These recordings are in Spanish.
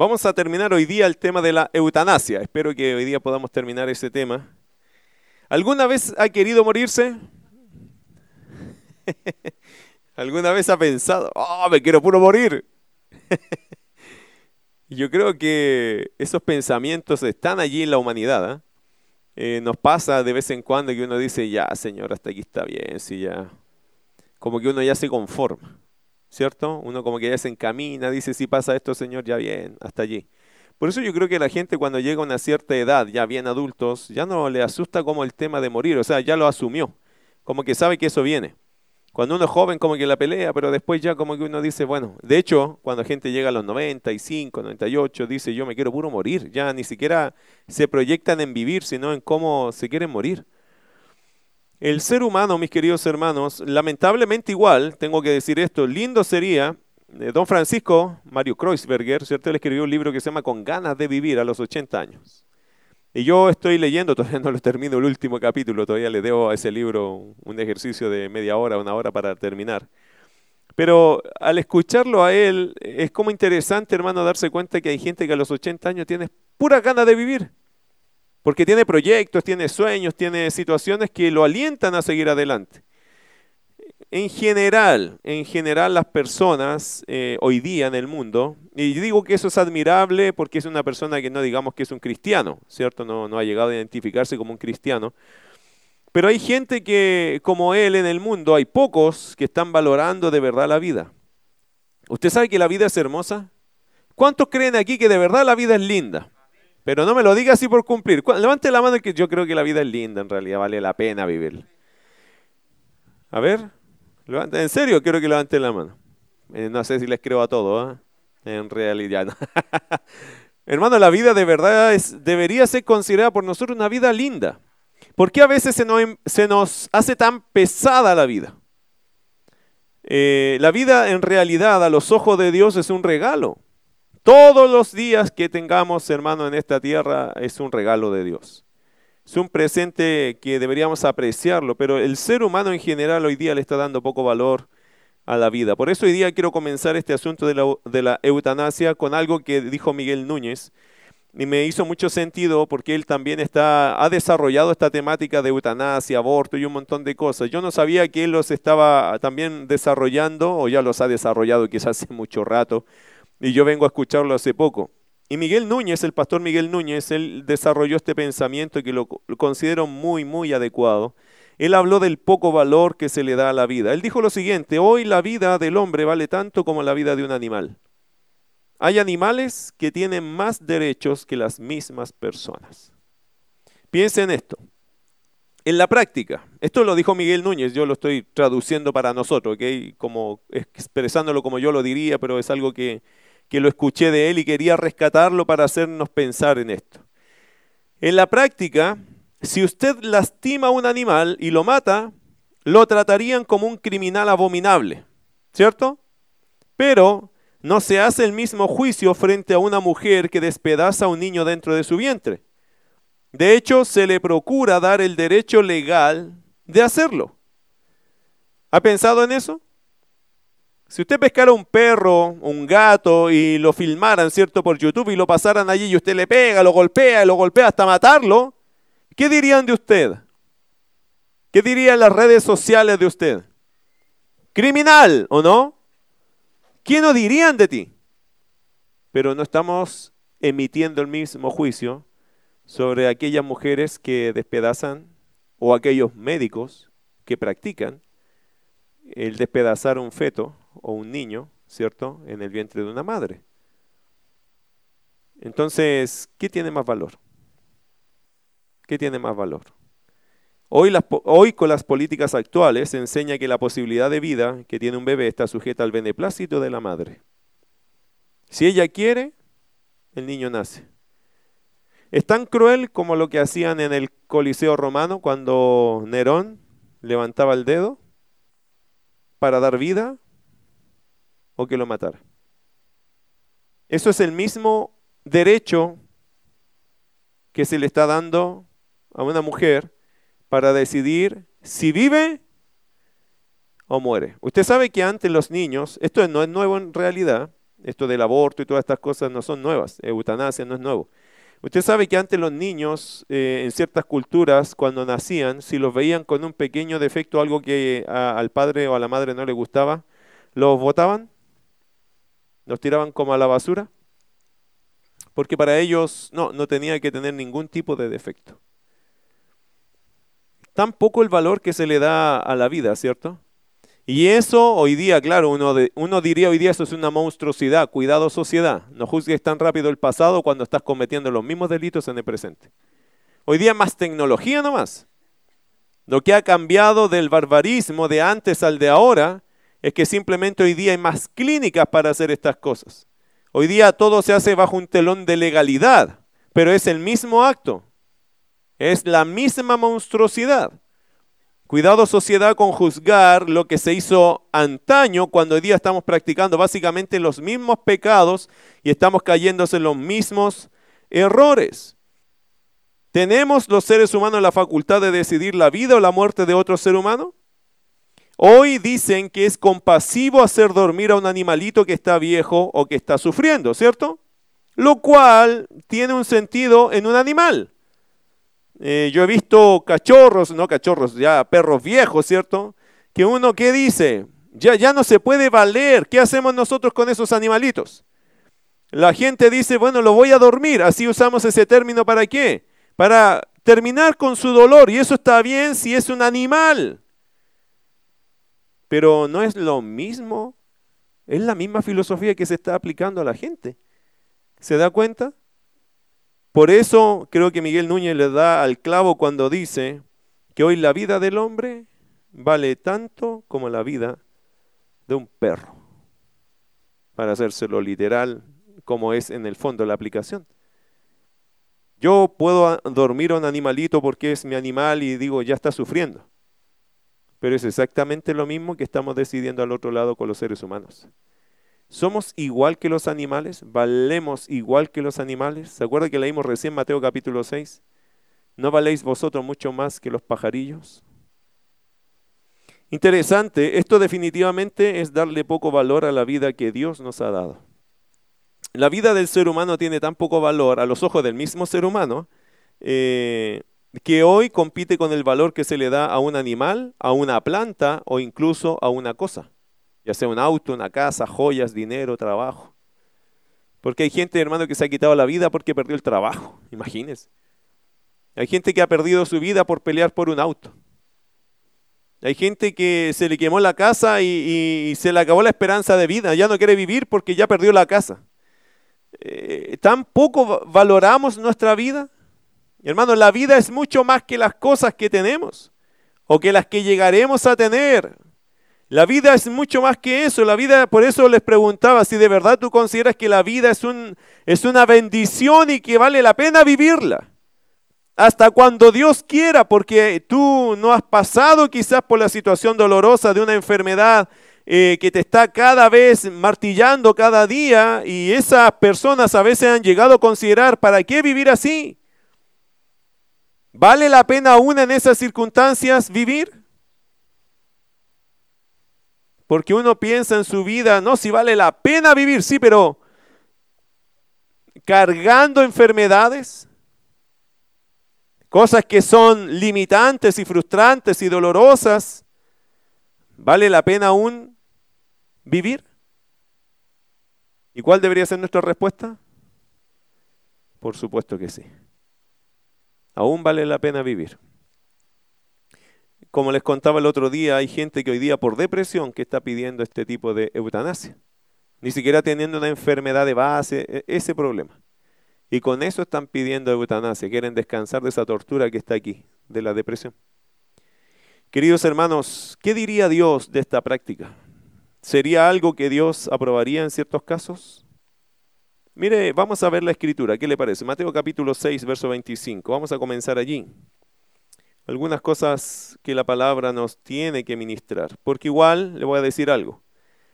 Vamos a terminar hoy día el tema de la eutanasia. Espero que hoy día podamos terminar ese tema. ¿Alguna vez ha querido morirse? ¿Alguna vez ha pensado, oh, me quiero puro morir? Yo creo que esos pensamientos están allí en la humanidad. ¿ah? Eh, nos pasa de vez en cuando que uno dice, ya, Señor, hasta aquí está bien, sí, ya. Como que uno ya se conforma, ¿cierto? Uno como que ya se encamina, dice, si pasa esto, Señor, ya bien, hasta allí. Por eso yo creo que la gente cuando llega a una cierta edad, ya bien adultos, ya no le asusta como el tema de morir, o sea, ya lo asumió, como que sabe que eso viene. Cuando uno es joven como que la pelea, pero después ya como que uno dice, bueno, de hecho, cuando gente llega a los 95, 98, dice, yo me quiero puro morir, ya ni siquiera se proyectan en vivir, sino en cómo se quieren morir. El ser humano, mis queridos hermanos, lamentablemente igual, tengo que decir esto, lindo sería, eh, don Francisco Mario Kreuzberger, ¿cierto? Él escribió un libro que se llama Con ganas de vivir a los 80 años. Y yo estoy leyendo, todavía no lo termino el último capítulo, todavía le debo a ese libro un ejercicio de media hora, una hora para terminar. Pero al escucharlo a él, es como interesante, hermano, darse cuenta que hay gente que a los 80 años tiene pura ganas de vivir. Porque tiene proyectos, tiene sueños, tiene situaciones que lo alientan a seguir adelante en general, en general las personas eh, hoy día en el mundo, y digo que eso es admirable porque es una persona que no digamos que es un cristiano, ¿cierto? No, no ha llegado a identificarse como un cristiano. Pero hay gente que, como él en el mundo, hay pocos que están valorando de verdad la vida. ¿Usted sabe que la vida es hermosa? ¿Cuántos creen aquí que de verdad la vida es linda? Pero no me lo diga así por cumplir. Levante la mano que yo creo que la vida es linda, en realidad vale la pena vivir. A ver, en serio, quiero que levanten la mano. Eh, no sé si les creo a todos, ¿eh? en realidad. Hermano, la vida de verdad debería ser considerada por nosotros una vida linda. ¿Por qué a veces se nos, se nos hace tan pesada la vida? Eh, la vida en realidad a los ojos de Dios es un regalo. Todos los días que tengamos, hermano, en esta tierra es un regalo de Dios. Es un presente que deberíamos apreciarlo, pero el ser humano en general hoy día le está dando poco valor a la vida. Por eso hoy día quiero comenzar este asunto de la, eutanasia con algo que dijo Miguel Núñez y me hizo mucho sentido porque él también está, ha desarrollado esta temática de eutanasia, aborto y un montón de cosas. Yo no sabía que él los estaba también desarrollando o ya los ha desarrollado quizás hace mucho rato y yo vengo a escucharlo hace poco. Y Miguel Núñez, el pastor Miguel Núñez, él desarrolló este pensamiento que lo, considero muy, muy adecuado. Él habló del poco valor que se le da a la vida. Él dijo lo siguiente, hoy la vida del hombre vale tanto como la vida de un animal. Hay animales que tienen más derechos que las mismas personas. Piensen en esto. En la práctica, esto lo dijo Miguel Núñez, yo lo estoy traduciendo para nosotros, como expresándolo como yo lo diría, pero es algo que, que lo escuché de él y quería rescatarlo para hacernos pensar en esto. En la práctica, si usted lastima a un animal y lo mata, lo tratarían como un criminal abominable, ¿cierto? Pero no se hace el mismo juicio frente a una mujer que despedaza a un niño dentro de su vientre. De hecho, se le procura dar el derecho legal de hacerlo. ¿Ha pensado en eso? Si usted pescara un perro, un gato y lo filmaran, ¿cierto? Por YouTube y lo pasaran allí y usted le pega, lo golpea, lo golpea hasta matarlo, ¿qué dirían de usted? ¿Qué dirían las redes sociales de usted? Criminal, ¿o no? ¿Qué no dirían de ti? Pero no estamos emitiendo el mismo juicio sobre aquellas mujeres que despedazan o aquellos médicos que practican el despedazar un feto o un niño, ¿cierto?, en el vientre de una madre. Entonces, ¿qué tiene más valor? ¿Qué tiene más valor? Hoy, hoy, con las políticas actuales se enseña que la posibilidad de vida que tiene un bebé está sujeta al beneplácito de la madre. Si ella quiere, el niño nace. Es tan cruel como lo que hacían en el Coliseo romano cuando Nerón levantaba el dedo para dar vida o que lo matara. Eso es el mismo derecho que se le está dando a una mujer para decidir si vive o muere. Usted sabe que antes los niños, esto no es nuevo en realidad, Esto del aborto y todas estas cosas no son nuevas. Eutanasia no es nuevo. Usted sabe que antes los niños, eh, en ciertas culturas, cuando nacían, si los veían con un pequeño defecto, algo que al padre o a la madre no le gustaba, los botaban, los tiraban como a la basura, porque para ellos no, no tenía que tener ningún tipo de defecto. Tan poco el valor que se le da a la vida, ¿cierto? Y eso hoy día, claro, uno, uno diría hoy día eso es una monstruosidad. Cuidado sociedad, no juzgues tan rápido el pasado cuando estás cometiendo los mismos delitos en el presente. Hoy día más tecnología nomás. Lo que ha cambiado del barbarismo de antes al de ahora es que simplemente hoy día hay más clínicas para hacer estas cosas. Hoy día todo se hace bajo un telón de legalidad, pero es el mismo acto. Es la misma monstruosidad. Cuidado sociedad con juzgar lo que se hizo antaño cuando hoy día estamos practicando básicamente los mismos pecados y estamos cayéndose en los mismos errores. ¿Tenemos los seres humanos la facultad de decidir la vida o la muerte de otro ser humano? Hoy dicen que es compasivo hacer dormir a un animalito que está viejo o que está sufriendo, ¿cierto? Lo cual tiene un sentido en un animal. Eh, yo he visto cachorros, no cachorros, ya perros viejos, ¿cierto? Que uno, ¿qué dice? Ya, ya no se puede valer. ¿Qué hacemos nosotros con esos animalitos? La gente dice, bueno, lo voy a dormir. Así usamos ese término para qué? Para terminar con su dolor. Y eso está bien si es un animal. Pero no es lo mismo. Es la misma filosofía que se está aplicando a la gente. ¿Se da cuenta? Por eso creo que Miguel Núñez le da al clavo cuando dice que hoy la vida del hombre vale tanto como la vida de un perro, para hacérselo literal como es en el fondo la aplicación. Yo puedo dormir a un animalito porque es mi animal y digo, ya está sufriendo. Pero es exactamente lo mismo que estamos decidiendo al otro lado con los seres humanos. ¿Somos igual que los animales? ¿Valemos igual que los animales? ¿Se acuerda que leímos recién Mateo capítulo 6? ¿No valéis vosotros mucho más que los pajarillos? Interesante, esto definitivamente es darle poco valor a la vida que Dios nos ha dado. La vida del ser humano tiene tan poco valor a los ojos del mismo ser humano eh, que hoy compite con el valor que se le da a un animal, a una planta o incluso a una cosa ya sea un auto, una casa, joyas, dinero, trabajo. Porque hay gente, hermano, que se ha quitado la vida porque perdió el trabajo, imagínense. Hay gente que ha perdido su vida por pelear por un auto. Hay gente que se le quemó la casa y, se le acabó la esperanza de vida, ya no quiere vivir porque ya perdió la casa. Eh, ¿Tan poco valoramos nuestra vida? Hermano, la vida es mucho más que las cosas que tenemos o que las que llegaremos a tener. La vida es mucho más que eso. La vida, por eso les preguntaba si de verdad tú consideras que la vida es, un, es una bendición y que vale la pena vivirla. Hasta cuando Dios quiera, porque tú no has pasado quizás por la situación dolorosa de una enfermedad eh, que te está cada vez martillando cada día y esas personas a veces han llegado a considerar, ¿para qué vivir así? ¿Vale la pena aún en esas circunstancias vivir? Porque uno piensa en su vida, no, si vale la pena vivir, sí, pero cargando enfermedades, cosas que son limitantes y frustrantes y dolorosas, ¿vale la pena aún vivir? ¿Y cuál debería ser nuestra respuesta? Por supuesto que sí. Aún vale la pena vivir como les contaba el otro día, hay gente que hoy día por depresión que está pidiendo este tipo de eutanasia. Ni siquiera teniendo una enfermedad de base, e, ese problema. Y con eso están pidiendo eutanasia, quieren descansar de esa tortura que está aquí, de la depresión. Queridos hermanos, ¿qué diría Dios de esta práctica? ¿Sería algo que Dios aprobaría en ciertos casos? Mire, vamos a ver la escritura, ¿qué le parece? Mateo capítulo 6, verso 25. Vamos a comenzar allí algunas cosas que la palabra nos tiene que ministrar. Porque igual le voy a decir algo.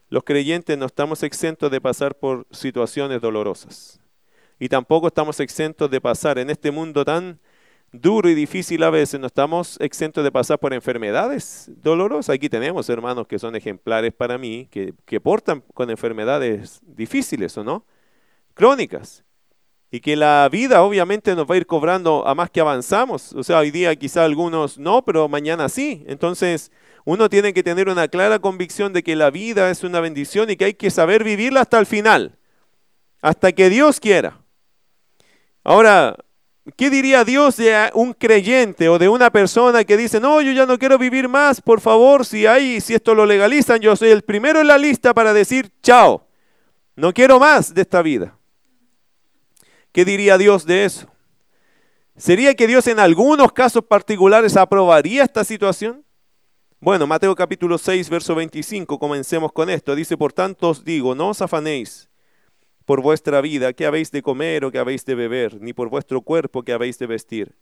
Los creyentes no estamos exentos de pasar por situaciones dolorosas. Y tampoco estamos exentos de pasar en este mundo tan duro y difícil a veces, no estamos exentos de pasar por enfermedades dolorosas. Aquí tenemos hermanos que son ejemplares para mí, que, que portan con enfermedades difíciles o no, crónicas. Y que la vida obviamente nos va a ir cobrando a más que avanzamos. O sea, hoy día quizá algunos no, pero mañana sí. Entonces, uno tiene que tener una clara convicción de que la vida es una bendición y que hay que saber vivirla hasta el final, hasta que Dios quiera. Ahora, ¿qué diría Dios de un creyente o de una persona que dice, no, yo ya no quiero vivir más, por favor, si hay, si esto lo legalizan, yo soy el primero en la lista para decir, chao, no quiero más de esta vida? ¿Qué diría Dios de eso? ¿Sería que Dios en algunos casos particulares aprobaría esta situación? Bueno, Mateo capítulo 6, verso 25, comencemos con esto. Dice, por tanto os digo, no os afanéis por vuestra vida, qué habéis de comer o qué habéis de beber, ni por vuestro cuerpo qué habéis de vestir.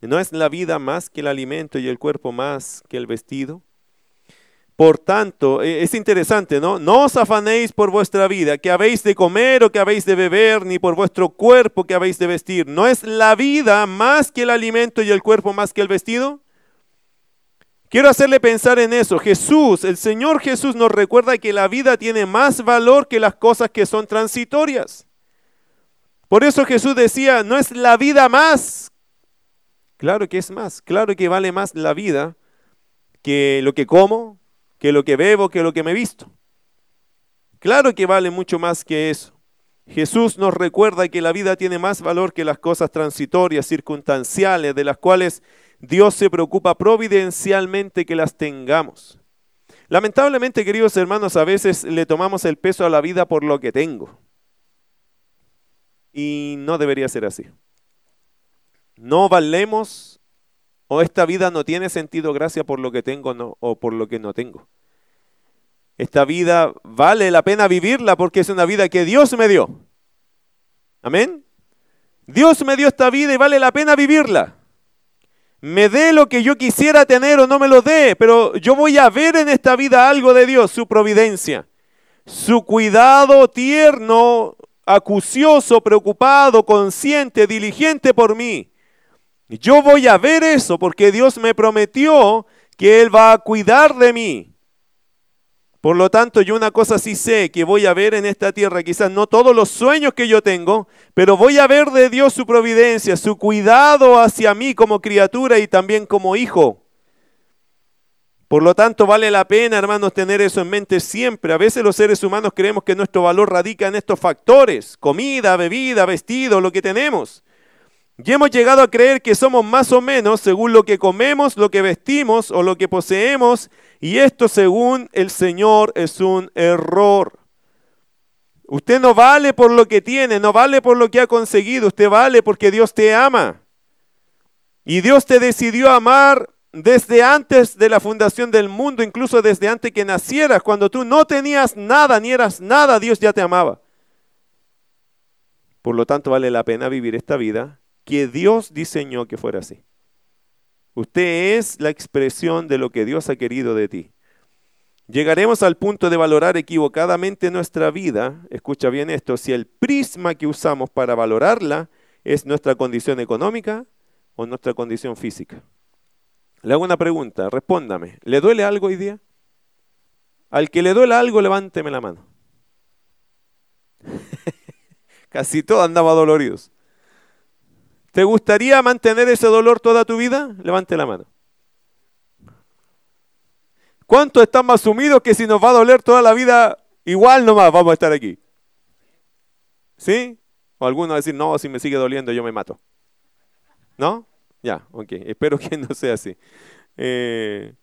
¿No es la vida más que el alimento y el cuerpo más que el vestido? Por tanto, e, es interesante, ¿no? No os afanéis por vuestra vida, qué habéis de comer o qué habéis de beber, ni por vuestro cuerpo qué habéis de vestir. ¿No es la vida más que el alimento y el cuerpo más que el vestido? Quiero hacerle pensar en eso. Jesús, el Señor Jesús nos recuerda que la vida tiene más valor que las cosas que son transitorias. Por eso Jesús decía, no es la vida más. Claro que es más, claro que vale más la vida que lo que como, que lo que bebo, que lo que me visto. Claro que vale mucho más que eso. Jesús nos recuerda que la vida tiene más valor que las cosas transitorias, circunstanciales, de las cuales Dios se preocupa providencialmente que las tengamos. Lamentablemente, queridos hermanos, a veces le tomamos el peso a la vida por lo que tengo. Y no debería ser así. No valemos o esta vida no tiene sentido gracias por lo que tengo o por lo que no tengo. Esta vida vale la pena vivirla porque es una vida que Dios me dio. Amén. Dios me dio esta vida y vale la pena vivirla me dé lo que yo quisiera tener o no me lo dé, pero yo voy a ver en esta vida algo de Dios, su providencia, su cuidado tierno, acucioso, preocupado, consciente, diligente por mí. Yo voy a ver eso porque Dios me prometió que Él va a cuidar de mí. Por lo tanto, yo una cosa sí sé que voy a ver en esta tierra, quizás no todos los sueños que yo tengo, pero voy a ver de Dios su providencia, su cuidado hacia mí como criatura y también como hijo. Por lo tanto, vale la pena, hermanos, tener eso en mente siempre. A veces los seres humanos creemos que nuestro valor radica en estos factores, comida, bebida, vestido, lo que tenemos. Y hemos llegado a creer que somos más o menos según lo que comemos, lo que vestimos o lo que poseemos, y esto según el Señor es un error. Usted no vale por lo que tiene, no vale por lo que ha conseguido, usted vale porque Dios te ama. Y Dios te decidió amar desde antes de la fundación del mundo, incluso desde antes que nacieras, cuando tú no tenías nada ni eras nada, Dios ya te amaba. Por lo tanto, vale la pena vivir esta vida que Dios diseñó que fuera así. Usted es la expresión de lo que Dios ha querido de ti. Llegaremos al punto de valorar equivocadamente nuestra vida, escucha bien esto, si el prisma que usamos para valorarla es nuestra condición económica o nuestra condición física. Le hago una pregunta, respóndame, ¿le duele algo hoy día? Al que le duele algo, levánteme la mano. Casi todos andaba doloridos. ¿Te gustaría mantener ese dolor toda tu vida? Levante la mano. ¿Cuántos están más sumidos que si nos va a doler toda la vida, igual nomás vamos a estar aquí? ¿Sí? O alguno va a decir, no, si me sigue doliendo yo me mato. ¿No? Ya, ok. Espero que no sea así. Eh,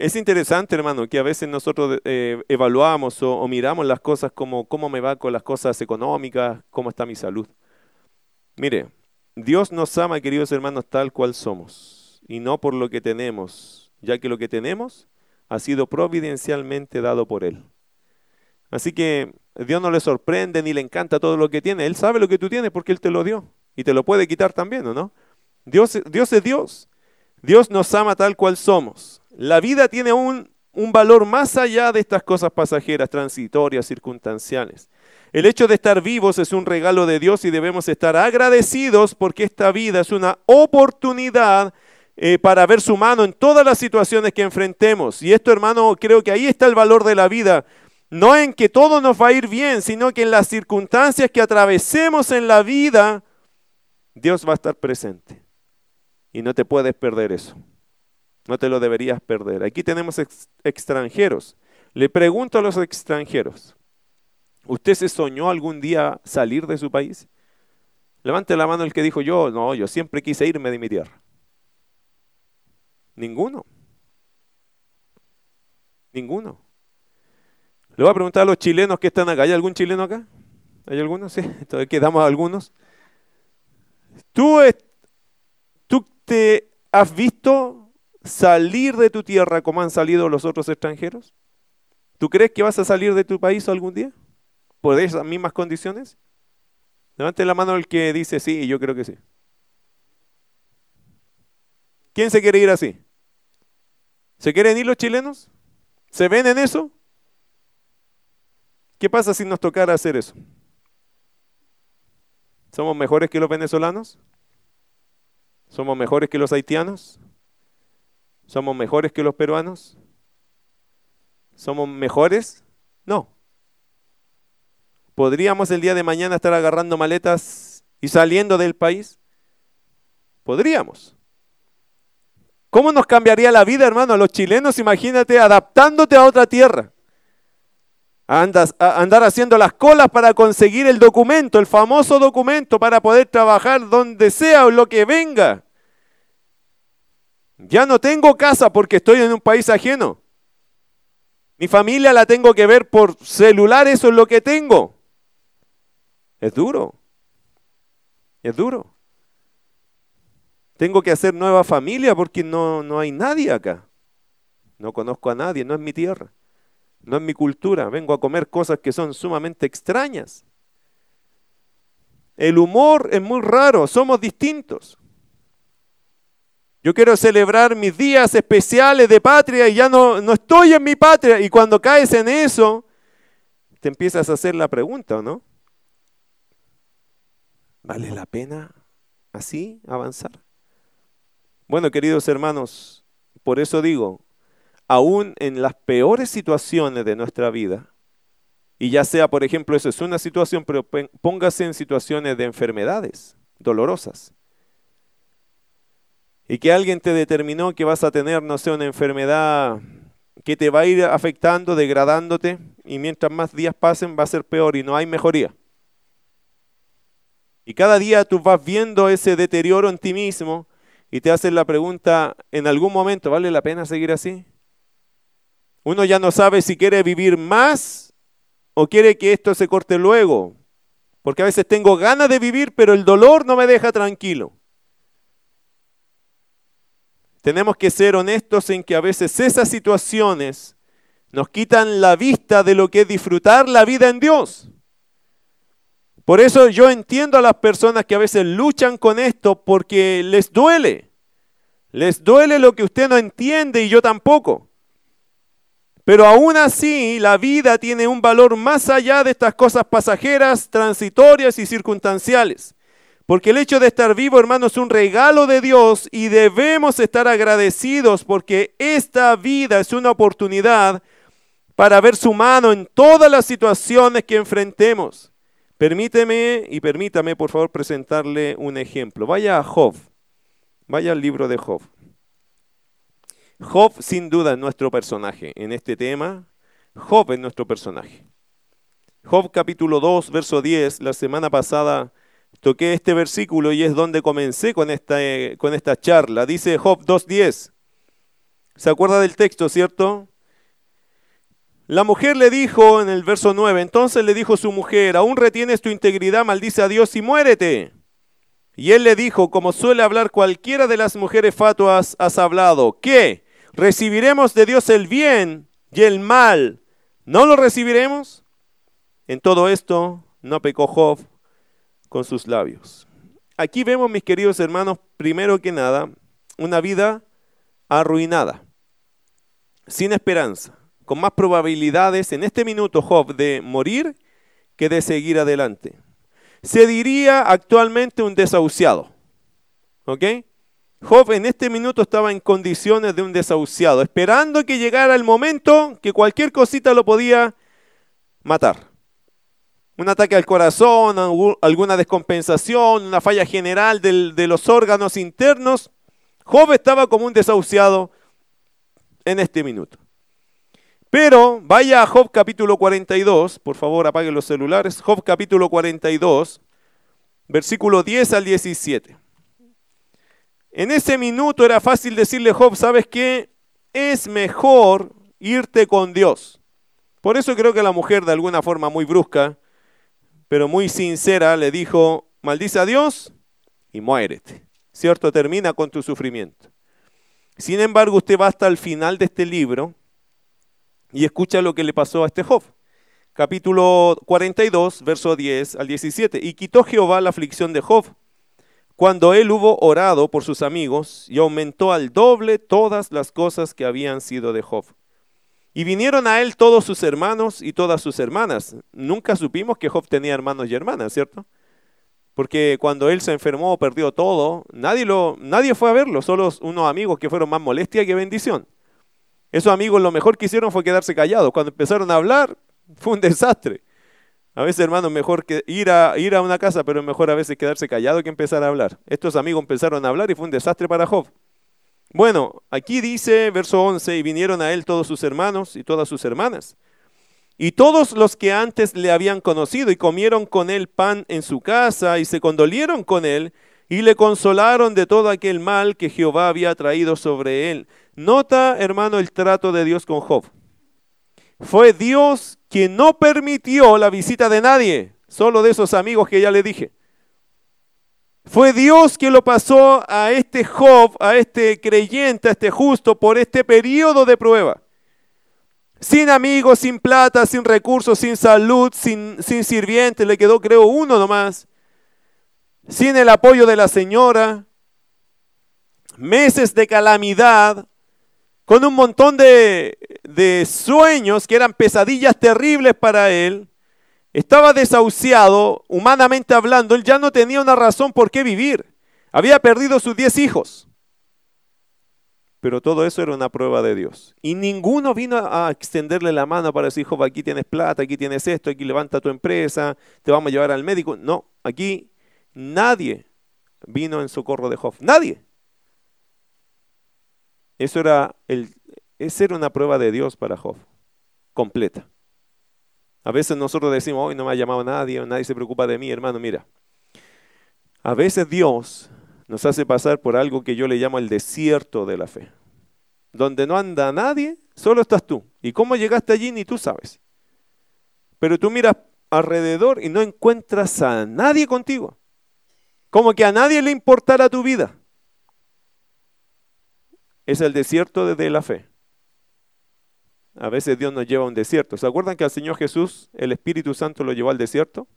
es interesante, hermano, que a veces nosotros eh, evaluamos o, o, miramos las cosas como cómo me va con las cosas económicas, cómo está mi salud. Mire, Dios nos ama, queridos hermanos, tal cual somos, y no por lo que tenemos, ya que lo que tenemos ha sido providencialmente dado por Él. Así que Dios no le sorprende ni le encanta todo lo que tiene. Él sabe lo que tú tienes porque Él te lo dio. Y te lo puede quitar también, ¿o no? Dios, Dios es Dios. Dios nos ama tal cual somos. La vida tiene un, un valor más allá de estas cosas pasajeras, transitorias, circunstanciales. El hecho de estar vivos es un regalo de Dios y debemos estar agradecidos porque esta vida es una oportunidad eh, para ver su mano en todas las situaciones que enfrentemos. Y esto, hermano, creo que ahí está el valor de la vida. No en que todo nos va a ir bien, sino que en las circunstancias que atravesemos en la vida, Dios va a estar presente. Y no te puedes perder eso. No te lo deberías perder. Aquí tenemos extranjeros. Le pregunto a los extranjeros, ¿usted se soñó algún día salir de su país? Levante la mano el que dijo yo, no, yo siempre quise irme de mi tierra. Ninguno. Ninguno. Le voy a preguntar a los chilenos que están acá. ¿Hay algún chileno acá? ¿Hay algunos? Sí. Entonces quedamos algunos. ¿Tú, ¿Tú te has visto salir de tu tierra como han salido los otros extranjeros? ¿Tú crees que vas a salir de tu país algún día? ¿Por esas mismas condiciones? Levante la mano el que dice sí, yo creo que sí. ¿Quién se quiere ir así? ¿Se quieren ir los chilenos? ¿Se ven en eso? ¿Qué pasa si nos tocara hacer eso? ¿Somos mejores que los venezolanos? ¿Somos mejores que los haitianos? ¿Somos mejores que los peruanos? ¿Somos mejores? No. ¿Podríamos el día de mañana estar agarrando maletas y saliendo del país? Podríamos. ¿Cómo nos cambiaría la vida, hermano? A los chilenos, imagínate, adaptándote a otra tierra. Andas, a andar haciendo las colas para conseguir el documento, el famoso documento para poder trabajar donde sea o lo que venga. Ya no tengo casa porque estoy en un país ajeno. Mi familia la tengo que ver por celular, eso es lo que tengo. Es duro. Es duro. Tengo que hacer nueva familia porque no, no hay nadie acá. No conozco a nadie, no es mi tierra, no es mi cultura. Vengo a comer cosas que son sumamente extrañas. El humor es muy raro, somos distintos. Yo quiero celebrar mis días especiales de patria y ya no, no estoy en mi patria. Y cuando caes en eso, te empiezas a hacer la pregunta, ¿no? ¿Vale la pena así avanzar? Bueno, queridos hermanos, por eso digo, aún en las peores situaciones de nuestra vida, y ya sea, por ejemplo, eso es una situación, pero póngase en situaciones de enfermedades dolorosas. Y que alguien te determinó que vas a tener, no sé, una enfermedad que te va a ir afectando, degradándote, y mientras más días pasen va a ser peor y no hay mejoría. Y cada día tú vas viendo ese deterioro en ti mismo y te hacen la pregunta, ¿en algún momento vale la pena seguir así? Uno ya no sabe si quiere vivir más o quiere que esto se corte luego. Porque a veces tengo ganas de vivir, pero el dolor no me deja tranquilo. Tenemos que ser honestos en que a veces esas situaciones nos quitan la vista de lo que es disfrutar la vida en Dios. Por eso yo entiendo a las personas que a veces luchan con esto porque les duele. Les duele lo que usted no entiende y yo tampoco. Pero aún así la vida tiene un valor más allá de estas cosas pasajeras, transitorias y circunstanciales. Porque el hecho de estar vivo, hermano, es un regalo de Dios y debemos estar agradecidos porque esta vida es una oportunidad para ver su mano en todas las situaciones que enfrentemos. Permíteme y permítame, por favor, presentarle un ejemplo. Vaya a Job. Vaya al libro de Job. Job, sin duda, es nuestro personaje en este tema. Job es nuestro personaje. Job capítulo 2, verso 10. La semana pasada toqué este versículo y es donde comencé con esta, eh, con esta charla. Dice Job 2.10. ¿Se acuerda del texto, cierto? La mujer le dijo en el verso 9, entonces le dijo su mujer, aún retienes tu integridad, maldice a Dios y muérete. Y él le dijo, como suele hablar cualquiera de las mujeres fatuas, has hablado, ¿qué? ¿Recibiremos de Dios el bien y el mal? ¿No lo recibiremos? En todo esto no pecó Job con sus labios. Aquí vemos, mis queridos hermanos, primero que nada, una vida arruinada, sin esperanza con más probabilidades en este minuto Job de morir que de seguir adelante. Se diría actualmente un desahuciado. ¿Ok? Job en este minuto estaba en condiciones de un desahuciado, esperando que llegara el momento que cualquier cosita lo podía matar. Un ataque al corazón, alguna descompensación, una falla general de los órganos internos. Job estaba como un desahuciado en este minuto. Pero vaya a Job capítulo 42, por favor apaguen los celulares, Job capítulo 42, versículo 10 al 17. En ese minuto era fácil decirle Job, ¿sabes qué? Es mejor irte con Dios. Por eso creo que la mujer de alguna forma muy brusca, pero muy sincera, le dijo, maldice a Dios y muérete. ¿Cierto? Termina con tu sufrimiento. Sin embargo, usted va hasta el final de este libro y escucha lo que le pasó a este Job. Capítulo 42, verso 10 al 17. Y quitó Jehová la aflicción de Job cuando él hubo orado por sus amigos y aumentó al doble todas las cosas que habían sido de Job. Y vinieron a él todos sus hermanos y todas sus hermanas. Nunca supimos que Job tenía hermanos y hermanas, ¿cierto? Porque cuando él se enfermó, perdió todo, nadie, lo, nadie fue a verlo, solo unos amigos que fueron más molestia que bendición. Esos amigos lo mejor que hicieron fue quedarse callados. Cuando empezaron a hablar, fue un desastre. A veces, hermano, mejor que ir a, ir a una casa, pero mejor a veces quedarse callado que empezar a hablar. Estos amigos empezaron a hablar y fue un desastre para Job. Bueno, aquí dice, verso 11, y vinieron a él todos sus hermanos y todas sus hermanas. Y todos los que antes le habían conocido y comieron con él pan en su casa y se condolieron con él y le consolaron de todo aquel mal que Jehová había traído sobre él. Nota, hermano, el trato de Dios con Job. Fue Dios quien no permitió la visita de nadie, solo de esos amigos que ya le dije. Fue Dios quien lo pasó a este Job, a este creyente, a este justo, por este periodo de prueba. Sin amigos, sin plata, sin recursos, sin salud, sin, sin sirviente, le quedó creo uno nomás. Sin el apoyo de la señora. Meses de calamidad, con un montón de, sueños que eran pesadillas terribles para él. Estaba desahuciado, humanamente hablando, él ya no tenía una razón por qué vivir. Había perdido sus diez hijos. Pero todo eso era una prueba de Dios. Y ninguno vino a extenderle la mano para decir, Job, aquí tienes plata, aquí tienes esto, aquí levanta tu empresa, te vamos a llevar al médico. No, aquí nadie vino en socorro de Job. Nadie. Eso era, el, esa era una prueba de Dios para Job, completa. A veces nosotros decimos, hoy no me ha llamado nadie, nadie se preocupa de mí, hermano, mira. A veces Dios nos hace pasar por algo que yo le llamo el desierto de la fe, donde no anda nadie, solo estás tú. ¿Y cómo llegaste allí? Ni tú sabes. Pero tú miras alrededor y no encuentras a nadie contigo. Como que a nadie le importara tu vida es el desierto de la fe. A veces Dios nos lleva a un desierto. ¿Se acuerdan que al Señor Jesús el Espíritu Santo lo llevó al desierto?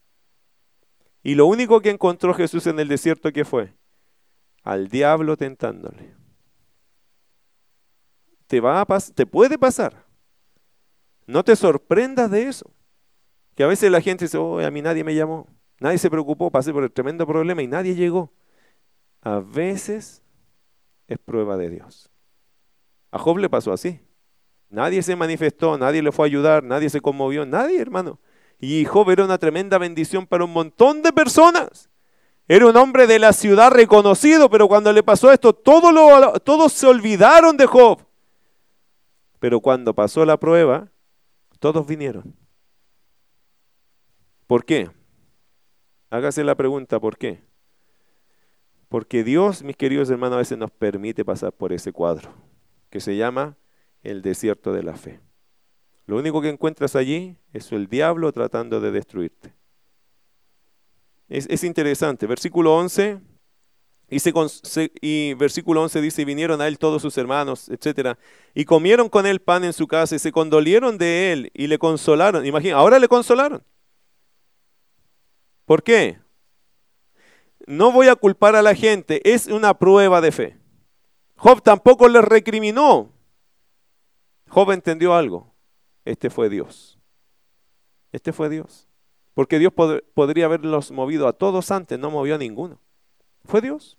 Y lo único que encontró Jesús en el desierto, ¿qué fue? Al diablo tentándole. Te, va a te puede pasar. No te sorprendas de eso. Que a veces la gente dice, oh, a mí nadie me llamó. Nadie se preocupó, pasé por el tremendo problema y nadie llegó. A veces es prueba de Dios. A Job le pasó así. Nadie se manifestó, nadie le fue a ayudar, nadie se conmovió, nadie, hermano. Y Job era una tremenda bendición para un montón de personas. Era un hombre de la ciudad reconocido, pero cuando le pasó esto, todos, se olvidaron de Job. Pero cuando pasó la prueba, todos vinieron. ¿Por qué? Hágase la pregunta, ¿por qué? Porque Dios, mis queridos hermanos, a veces nos permite pasar por ese cuadro que se llama el desierto de la fe. Lo único que encuentras allí es el diablo tratando de destruirte. Es, interesante. Versículo 11. Y, y, versículo 11 dice, y vinieron a él todos sus hermanos, etc. Y comieron con él pan en su casa y se condolieron de él y le consolaron. Imagina, ahora le consolaron. ¿Por qué? No voy a culpar a la gente, es una prueba de fe. Job tampoco le recriminó. Job entendió algo. Este fue Dios. Este fue Dios. Porque Dios podría haberlos movido a todos antes, no movió a ninguno. Fue Dios.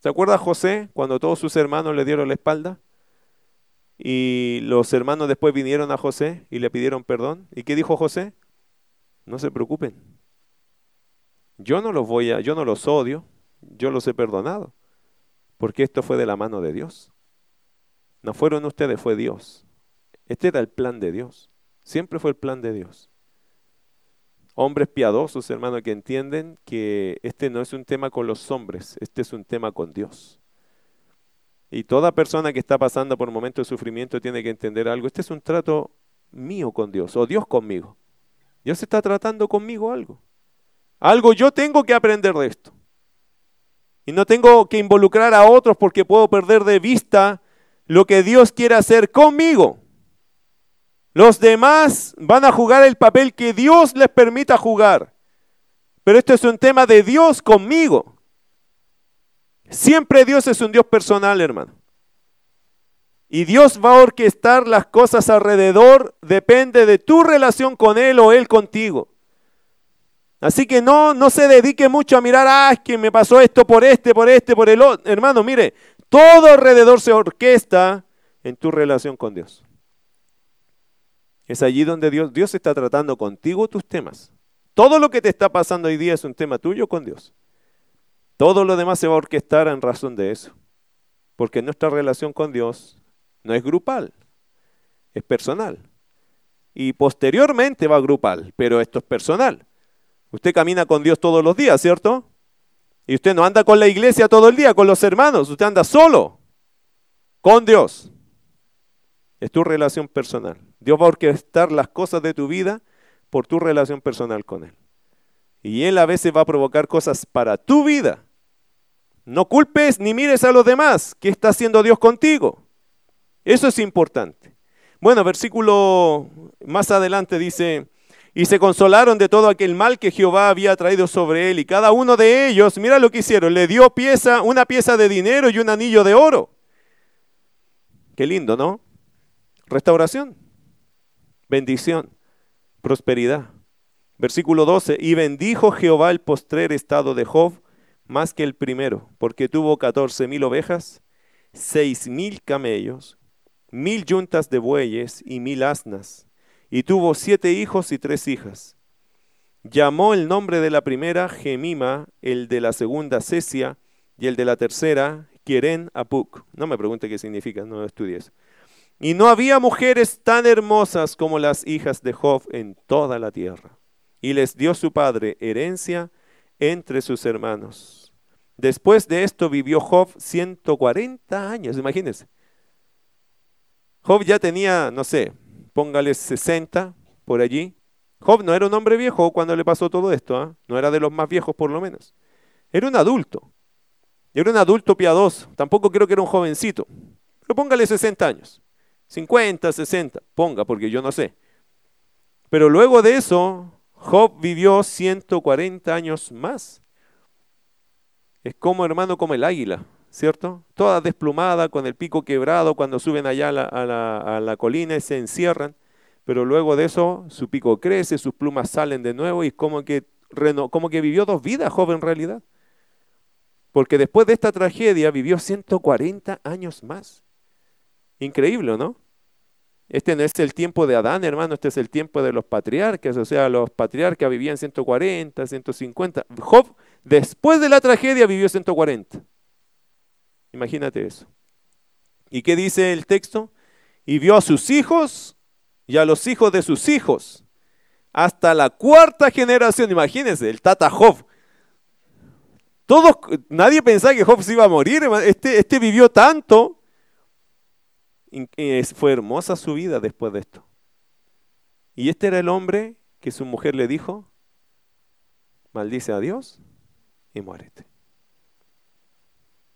¿Se acuerda José cuando todos sus hermanos le dieron la espalda? Y los hermanos después vinieron a José y le pidieron perdón. ¿Y qué dijo José? No se preocupen. Yo no los voy a, yo no los odio, yo los he perdonado. Porque esto fue de la mano de Dios. No fueron ustedes, fue Dios. Este era el plan de Dios. Siempre fue el plan de Dios hombres piadosos, hermanos, que entienden que este no es un tema con los hombres, este es un tema con Dios. Y toda persona que está pasando por un momento de sufrimiento tiene que entender algo. Este es un trato mío con Dios, o Dios conmigo. Dios está tratando conmigo algo. Algo yo tengo que aprender de esto. Y no tengo que involucrar a otros porque puedo perder de vista lo que Dios quiere hacer conmigo. Los demás van a jugar el papel que Dios les permita jugar. Pero esto es un tema de Dios conmigo. Siempre Dios es un Dios personal, hermano. Y Dios va a orquestar las cosas alrededor, depende de tu relación con Él o Él contigo. Así que no, no se dedique mucho a mirar, ah, es que me pasó esto por este, por este, por el otro. Hermano, mire, todo alrededor se orquesta en tu relación con Dios. Es allí donde Dios, Dios está tratando contigo tus temas. Todo lo que te está pasando hoy día es un tema tuyo con Dios. Todo lo demás se va a orquestar en razón de eso. Porque nuestra relación con Dios no es grupal, es personal. Y posteriormente va grupal, pero esto es personal. Usted camina con Dios todos los días, ¿cierto? Y usted no anda con la iglesia todo el día, con los hermanos, usted anda solo, con Dios. Es tu relación personal. Dios va a orquestar las cosas de tu vida por tu relación personal con Él. Y Él a veces va a provocar cosas para tu vida. No culpes ni mires a los demás. ¿Qué está haciendo Dios contigo? Eso es importante. Bueno, versículo más adelante dice, y se consolaron de todo aquel mal que Jehová había traído sobre él. Y cada uno de ellos, mira lo que hicieron, le dio pieza, una pieza de dinero y un anillo de oro. Qué lindo, ¿no? Restauración bendición, prosperidad. Versículo 12, y bendijo Jehová el postrer estado de Job más que el primero, porque tuvo catorce mil ovejas, seis mil camellos, mil yuntas de bueyes y mil asnas, y tuvo siete hijos y tres hijas. Llamó el nombre de la primera Gemima, el de la segunda Cesia, y el de la tercera Quieren Apuk. No me pregunte qué significa, no estudies. Y no había mujeres tan hermosas como las hijas de Job en toda la tierra. Y les dio su padre herencia entre sus hermanos. Después de esto vivió Job 140 años, imagínense. Job ya tenía, no sé, póngale 60 por allí. Job no era un hombre viejo cuando le pasó todo esto, ¿ah? no era de los más viejos por lo menos. Era un adulto. Era un adulto piadoso. Tampoco creo que era un jovencito. Pero póngale 60 años. 50, 60, ponga, porque yo no sé. Pero luego de eso, Job vivió 140 años más. Es como hermano, como el águila, ¿cierto? Toda desplumada, con el pico quebrado, cuando suben allá a la, colina y se encierran. Pero luego de eso, su pico crece, sus plumas salen de nuevo y como que, como que vivió dos vidas Job en realidad. Porque después de esta tragedia vivió 140 años más. Increíble, ¿no? Este no es el tiempo de Adán, hermano, este es el tiempo de los patriarcas, o sea, los patriarcas vivían 140, 150. Job, después de la tragedia, vivió 140. Imagínate eso. ¿Y qué dice el texto? Y vio a sus hijos y a los hijos de sus hijos, hasta la cuarta generación. Imagínense, el tata Job. Todos, nadie pensaba que Job se iba a morir. Este, este vivió tanto fue hermosa su vida después de esto. Y este era el hombre que su mujer le dijo, maldice a Dios y muérete.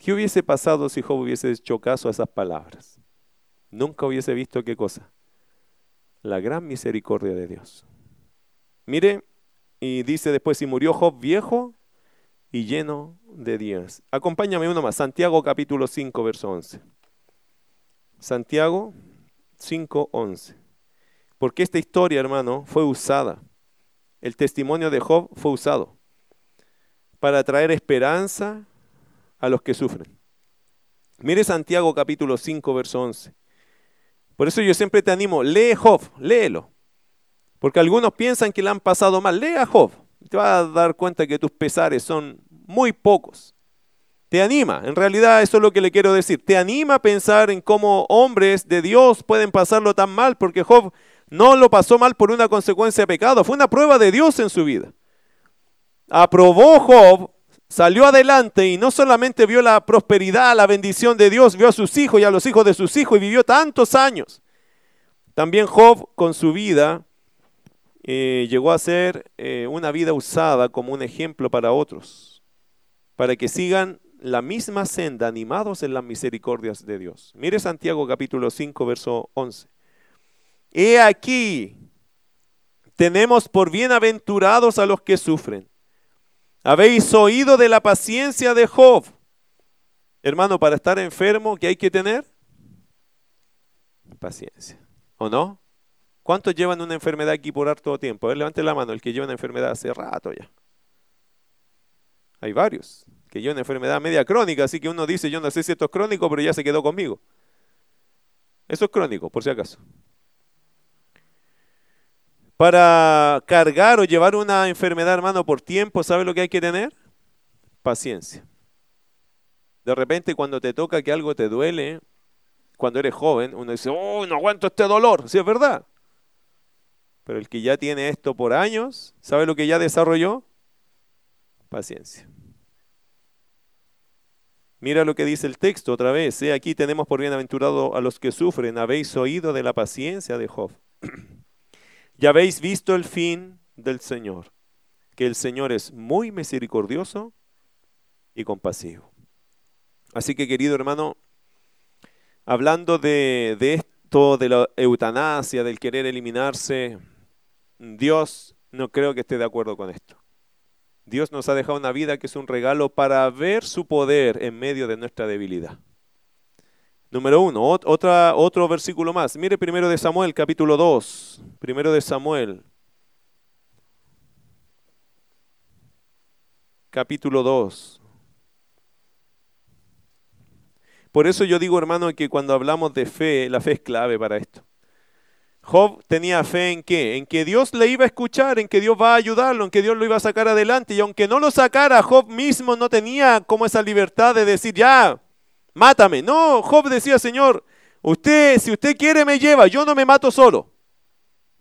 ¿Qué hubiese pasado si Job hubiese hecho caso a esas palabras? Nunca hubiese visto qué cosa. La gran misericordia de Dios. Mire, y dice después, y murió Job viejo y lleno de días. Acompáñame uno más, Santiago capítulo 5, verso 11. Santiago 5.11. Porque esta historia, hermano, fue usada el testimonio de Job fue usado para traer esperanza a los que sufren. Mire Santiago capítulo 5, verso 11. Por eso yo siempre te animo, lee Job, léelo. Porque algunos piensan que le han pasado mal. Lee a Job. Te vas a dar cuenta que tus pesares son muy pocos. Te anima, en realidad eso es lo que le quiero decir. Te anima a pensar en cómo hombres de Dios pueden pasarlo tan mal, porque Job no lo pasó mal por una consecuencia de pecado, fue una prueba de Dios en su vida. Aprobó Job salió adelante y no solamente vio la prosperidad, la bendición de Dios, vio a sus hijos y a los hijos de sus hijos y vivió tantos años. También Job con su vida eh, llegó a ser eh, una vida usada como un ejemplo para otros, para que sigan la misma senda, animados en las misericordias de Dios. Mire Santiago capítulo 5, verso 11. He aquí, tenemos por bienaventurados a los que sufren. Habéis oído de la paciencia de Job. Hermano, para estar enfermo, ¿qué hay que tener? Paciencia. ¿O no? ¿Cuántos llevan una enfermedad aquí por harto tiempo? A ver, levante la mano, el que lleva una enfermedad hace rato ya. Hay varios que llevan una enfermedad media crónica, así que uno dice, yo no sé si esto es crónico, pero ya se quedó conmigo. Eso es crónico, por si acaso. Para cargar o llevar una enfermedad, hermano, por tiempo, ¿sabe lo que hay que tener? Paciencia. De repente cuando te toca que algo te duele, cuando eres joven, uno dice, oh, no aguanto este dolor. Sí, es verdad. Pero el que ya tiene esto por años, ¿sabe lo que ya desarrolló? Paciencia. Mira lo que dice el texto otra vez. Aquí tenemos por bienaventurado a los que sufren. Habéis oído de la paciencia de Job. Ya habéis visto el fin del Señor, que el Señor es muy misericordioso y compasivo. Así que querido hermano, hablando de, esto, de la eutanasia, del querer eliminarse, Dios no creo que esté de acuerdo con esto. Dios nos ha dejado una vida que es un regalo para ver su poder en medio de nuestra debilidad. Número uno, otra, otro versículo más. Mire primero de Samuel, capítulo 2. Primero de Samuel. Capítulo 2. Por eso yo digo, hermano, que cuando hablamos de fe, la fe es clave para esto. Job tenía fe en qué? En que Dios le iba a escuchar, en que Dios va a ayudarlo, en que Dios lo iba a sacar adelante. Y aunque no lo sacara, Job mismo no tenía como esa libertad de decir, ya, mátame. No, Job decía, Señor, usted, si usted quiere me lleva, yo no me mato solo.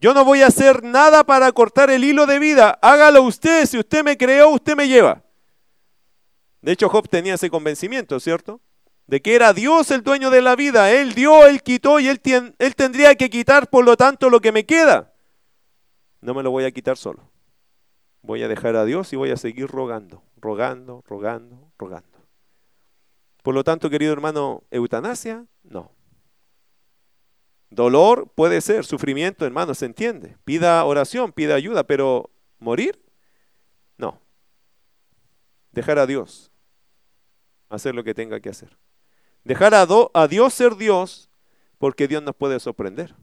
Yo no voy a hacer nada para cortar el hilo de vida. Hágalo usted, si usted me creó, usted me lleva. De hecho, Job tenía ese convencimiento, ¿cierto? De que era Dios el dueño de la vida. Él dio, él quitó y él, él tendría que quitar, por lo tanto, lo que me queda. No me lo voy a quitar solo. Voy a dejar a Dios y voy a seguir rogando, rogando, rogando, rogando. Por lo tanto, querido hermano, eutanasia, no. Dolor puede ser, sufrimiento, hermano, se entiende. Pida oración, pida ayuda, pero morir, no. Dejar a Dios hacer lo que tenga que hacer. Dejar a, a Dios ser Dios porque Dios nos puede sorprender.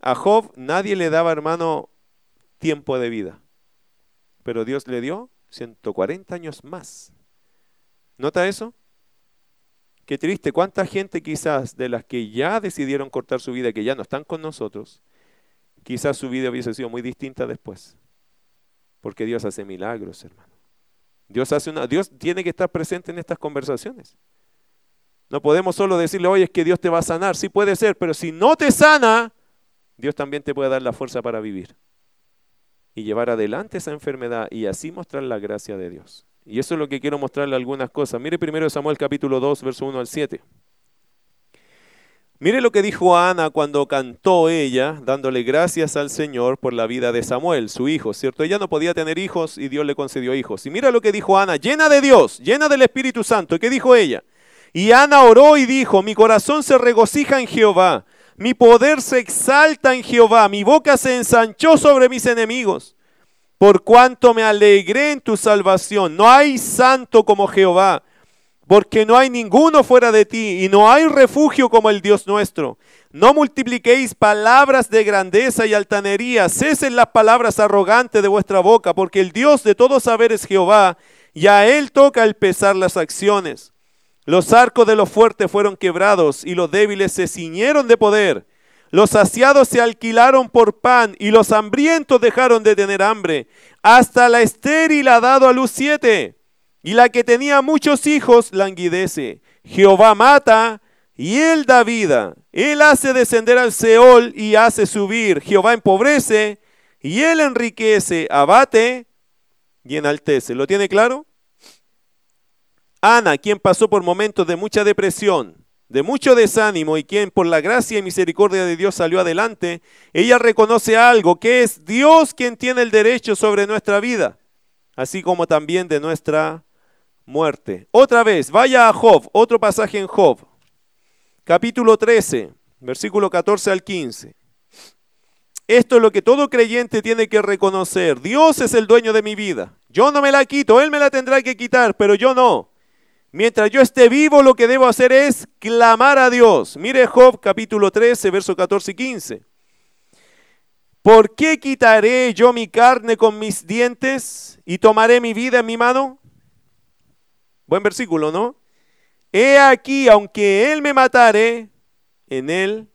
A Job nadie le daba, hermano, tiempo de vida, pero Dios le dio 140 años más. ¿Nota eso? Qué triste, cuánta gente quizás de las que ya decidieron cortar su vida, que ya no están con nosotros, quizás su vida hubiese sido muy distinta después. Porque Dios hace milagros, hermano. Dios, hace una, Dios tiene que estar presente en estas conversaciones. No podemos solo decirle, oye, es que Dios te va a sanar. Sí puede ser, pero si no te sana, Dios también te puede dar la fuerza para vivir. Y llevar adelante esa enfermedad y así mostrar la gracia de Dios. Y eso es lo que quiero mostrarle algunas cosas. Mire primero Samuel capítulo 2, verso 1 al 7. Mire lo que dijo Ana cuando cantó ella, dándole gracias al Señor por la vida de Samuel, su hijo, ¿cierto? Ella no podía tener hijos y Dios le concedió hijos. Y mira lo que dijo Ana, llena de Dios, llena del Espíritu Santo. ¿Qué dijo ella? Y Ana oró y dijo, mi corazón se regocija en Jehová, mi poder se exalta en Jehová, mi boca se ensanchó sobre mis enemigos por cuanto me alegré en tu salvación. No hay santo como Jehová, porque no hay ninguno fuera de ti y no hay refugio como el Dios nuestro. No multipliquéis palabras de grandeza y altanería, cesen las palabras arrogantes de vuestra boca, porque el Dios de todo saber es Jehová, y a él toca el pesar las acciones. Los arcos de los fuertes fueron quebrados y los débiles se ciñeron de poder. Los saciados se alquilaron por pan y los hambrientos dejaron de tener hambre. Hasta la estéril ha dado a luz siete y la que tenía muchos hijos languidece. Jehová mata y él da vida. Él hace descender al Seol y hace subir. Jehová empobrece y él enriquece, abate y enaltece. ¿Lo tiene claro? Ana, quien pasó por momentos de mucha depresión, de mucho desánimo y quien por la gracia y misericordia de Dios salió adelante, ella reconoce algo, que es Dios quien tiene el derecho sobre nuestra vida, así como también de nuestra muerte. Otra vez, vaya a Job, otro pasaje en Job, capítulo 13, versículo 14 al 15. Esto es lo que todo creyente tiene que reconocer. Dios es el dueño de mi vida. Yo no me la quito, Él me la tendrá que quitar, pero yo no. Mientras yo esté vivo, lo que debo hacer es clamar a Dios. Mire Job capítulo 13, verso 14 y 15. ¿Por qué quitaré yo mi carne con mis dientes y tomaré mi vida en mi mano? Buen versículo, ¿no? He aquí, aunque Él me matare, en Él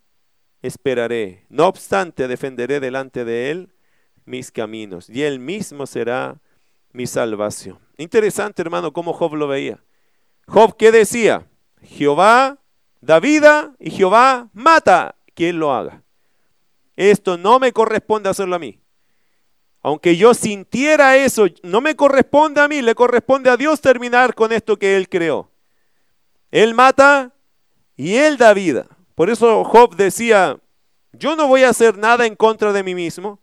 esperaré. No obstante, defenderé delante de Él mis caminos, y Él mismo será mi salvación. Interesante, hermano, cómo Job lo veía. Job, ¿qué decía? Jehová da vida y Jehová mata quien lo haga. Esto no me corresponde hacerlo a mí. Aunque yo sintiera eso, no me corresponde a mí, le corresponde a Dios terminar con esto que Él creó. Él mata y Él da vida. Por eso Job decía, yo no voy a hacer nada en contra de mí mismo.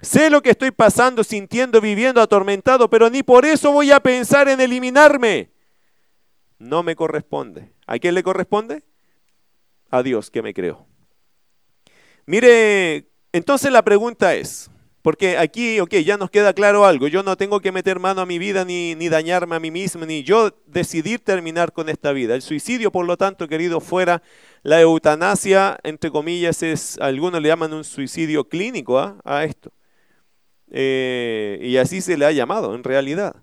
Sé lo que estoy pasando, sintiendo, viviendo, atormentado, pero ni por eso voy a pensar en eliminarme. No me corresponde. ¿A quién le corresponde? A Dios que me creó. Mire, entonces la pregunta es, porque aquí, ok, ya nos queda claro algo. Yo no tengo que meter mano a mi vida ni, ni, dañarme a mí mismo, ni yo decidir terminar con esta vida. El suicidio, por lo tanto, querido, fuera la eutanasia, entre comillas, es, algunos le llaman un suicidio clínico ¿ah? a esto. Eh, y así se le ha llamado, en realidad.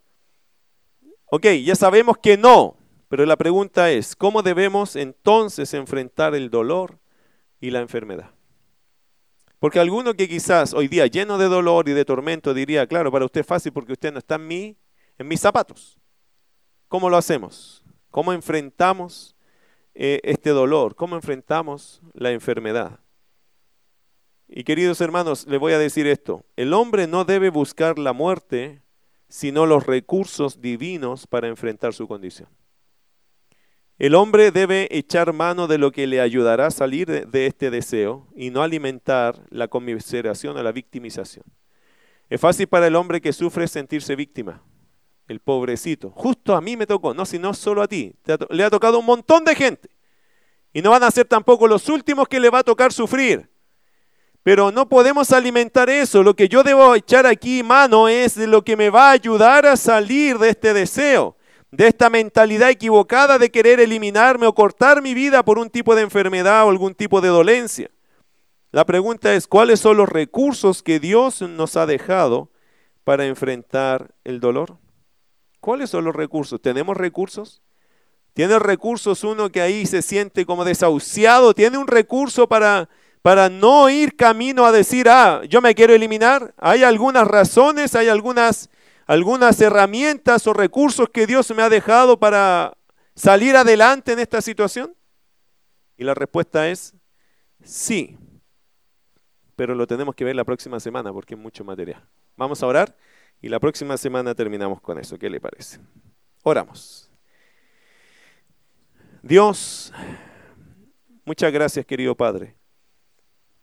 Ok, ya sabemos que no, pero la pregunta es, ¿cómo debemos entonces enfrentar el dolor y la enfermedad? Porque alguno que quizás hoy día lleno de dolor y de tormento diría, claro, para usted es fácil porque usted no está en, mí, en mis zapatos. ¿Cómo lo hacemos? ¿Cómo enfrentamos eh, este dolor? ¿Cómo enfrentamos la enfermedad? Y queridos hermanos, le voy a decir esto. El hombre no debe buscar la muerte, sino los recursos divinos para enfrentar su condición. El hombre debe echar mano de lo que le ayudará a salir de, este deseo y no alimentar la conmiseración o la victimización. Es fácil para el hombre que sufre sentirse víctima, el pobrecito. Justo a mí me tocó, no, sino solo a ti. Le ha tocado un montón de gente. Y no van a ser tampoco los últimos que le va a tocar sufrir. Pero no podemos alimentar eso. Lo que yo debo echar aquí mano es de lo que me va a ayudar a salir de este deseo de esta mentalidad equivocada de querer eliminarme o cortar mi vida por un tipo de enfermedad o algún tipo de dolencia. La pregunta es, ¿cuáles son los recursos que Dios nos ha dejado para enfrentar el dolor? ¿Cuáles son los recursos? ¿Tenemos recursos? ¿Tiene recursos uno que ahí se siente como desahuciado? ¿Tiene un recurso para, para no ir camino a decir, ah, yo me quiero eliminar? ¿Hay algunas razones, hay algunas algunas herramientas o recursos que Dios me ha dejado para salir adelante en esta situación? Y la respuesta es sí, pero lo tenemos que ver la próxima semana porque es mucho material. Vamos a orar y la próxima semana terminamos con eso. ¿Qué le parece? Oramos. Dios, muchas gracias querido Padre.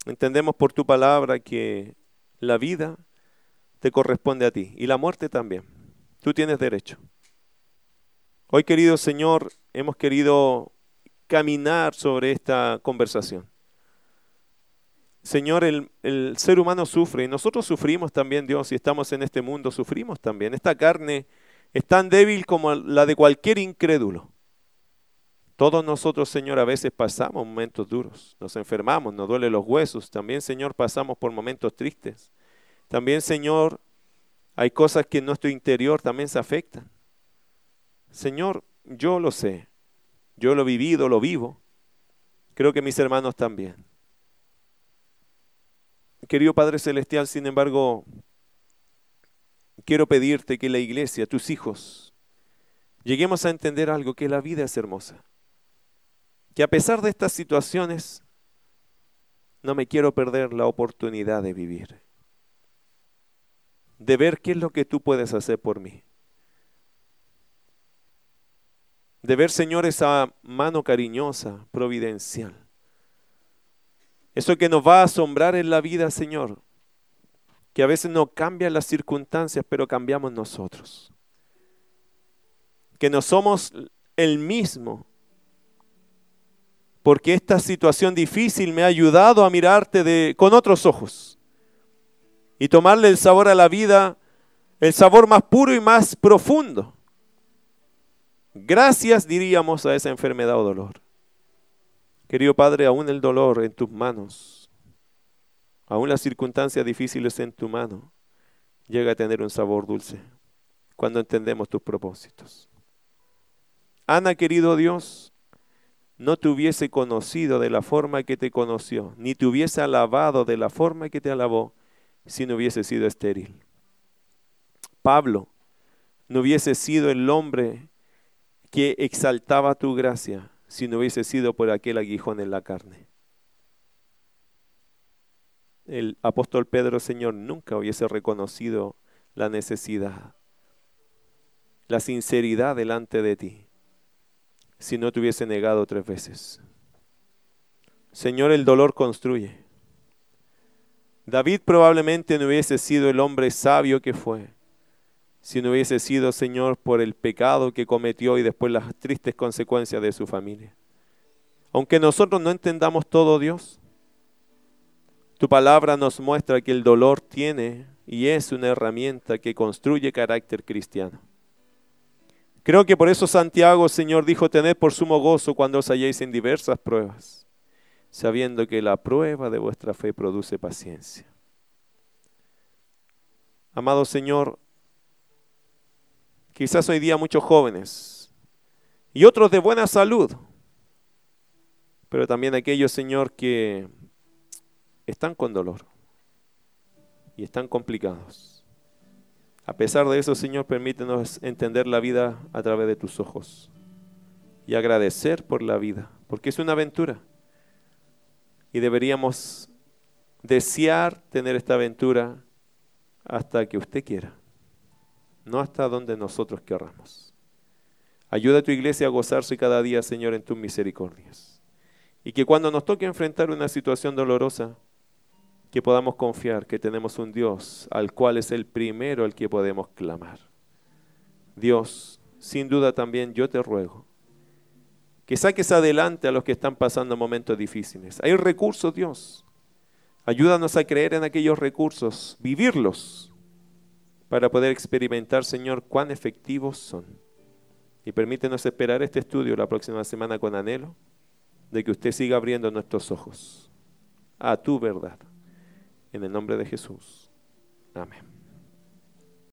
Entendemos por tu palabra que la vida te corresponde a ti y la muerte también. Tú tienes derecho. Hoy, querido Señor, hemos querido caminar sobre esta conversación. Señor, el, el, ser humano sufre y nosotros sufrimos también, Dios, y estamos en este mundo, sufrimos también. Esta carne es tan débil como la de cualquier incrédulo. Todos nosotros, Señor, a veces pasamos momentos duros, nos enfermamos, nos duelen los huesos. También, Señor, pasamos por momentos tristes. También, Señor, hay cosas que en nuestro interior también se afectan. Señor, yo lo sé, yo lo he vivido, lo vivo. Creo que mis hermanos también. Querido Padre Celestial, sin embargo, quiero pedirte que la iglesia, tus hijos, lleguemos a entender algo, que la vida es hermosa que a pesar de estas situaciones, no me quiero perder la oportunidad de vivir, de ver qué es lo que tú puedes hacer por mí, de ver, Señor, esa mano cariñosa, providencial, eso que nos va a asombrar en la vida, Señor, que a veces no cambian las circunstancias, pero cambiamos nosotros, que no somos el mismo porque esta situación difícil me ha ayudado a mirarte de, con otros ojos y tomarle el sabor a la vida, el sabor más puro y más profundo. Gracias diríamos a esa enfermedad o dolor. Querido Padre, aún el dolor en tus manos, aún las circunstancias difíciles en tu mano, llega a tener un sabor dulce cuando entendemos tus propósitos. Ana, querido Dios, no te hubiese conocido de la forma que te conoció, ni te hubiese alabado de la forma que te alabó, si no hubiese sido estéril. Pablo no hubiese sido el hombre que exaltaba tu gracia, si no hubiese sido por aquel aguijón en la carne. El apóstol Pedro, Señor, nunca hubiese reconocido la necesidad, la sinceridad delante de ti si no te hubiese negado tres veces. Señor, el dolor construye. David probablemente no hubiese sido el hombre sabio que fue, si no hubiese sido, Señor, por el pecado que cometió y después las tristes consecuencias de su familia. Aunque nosotros no entendamos todo, Dios, tu palabra nos muestra que el dolor tiene y es una herramienta que construye carácter cristiano. Creo que por eso Santiago, Señor, dijo, tened por sumo gozo cuando os halléis en diversas pruebas, sabiendo que la prueba de vuestra fe produce paciencia. Amado Señor, quizás hoy día muchos jóvenes y otros de buena salud, pero también aquellos, Señor, que están con dolor y están complicados. A pesar de eso, Señor, permítenos entender la vida a través de tus ojos y agradecer por la vida, porque es una aventura. Y deberíamos desear tener esta aventura hasta que usted quiera, no hasta donde nosotros querramos. Ayuda a tu iglesia a gozarse cada día, Señor, en tus misericordias. Y que cuando nos toque enfrentar una situación dolorosa, que podamos confiar que tenemos un Dios al cual es el primero al que podemos clamar. Dios, sin duda también yo te ruego que saques adelante a los que están pasando momentos difíciles. Hay recursos, Dios. Ayúdanos a creer en aquellos recursos, vivirlos, para poder experimentar, Señor, cuán efectivos son. Y permítenos esperar este estudio la próxima semana con anhelo de que usted siga abriendo nuestros ojos a tu verdad. En el nombre de Jesús. Amén.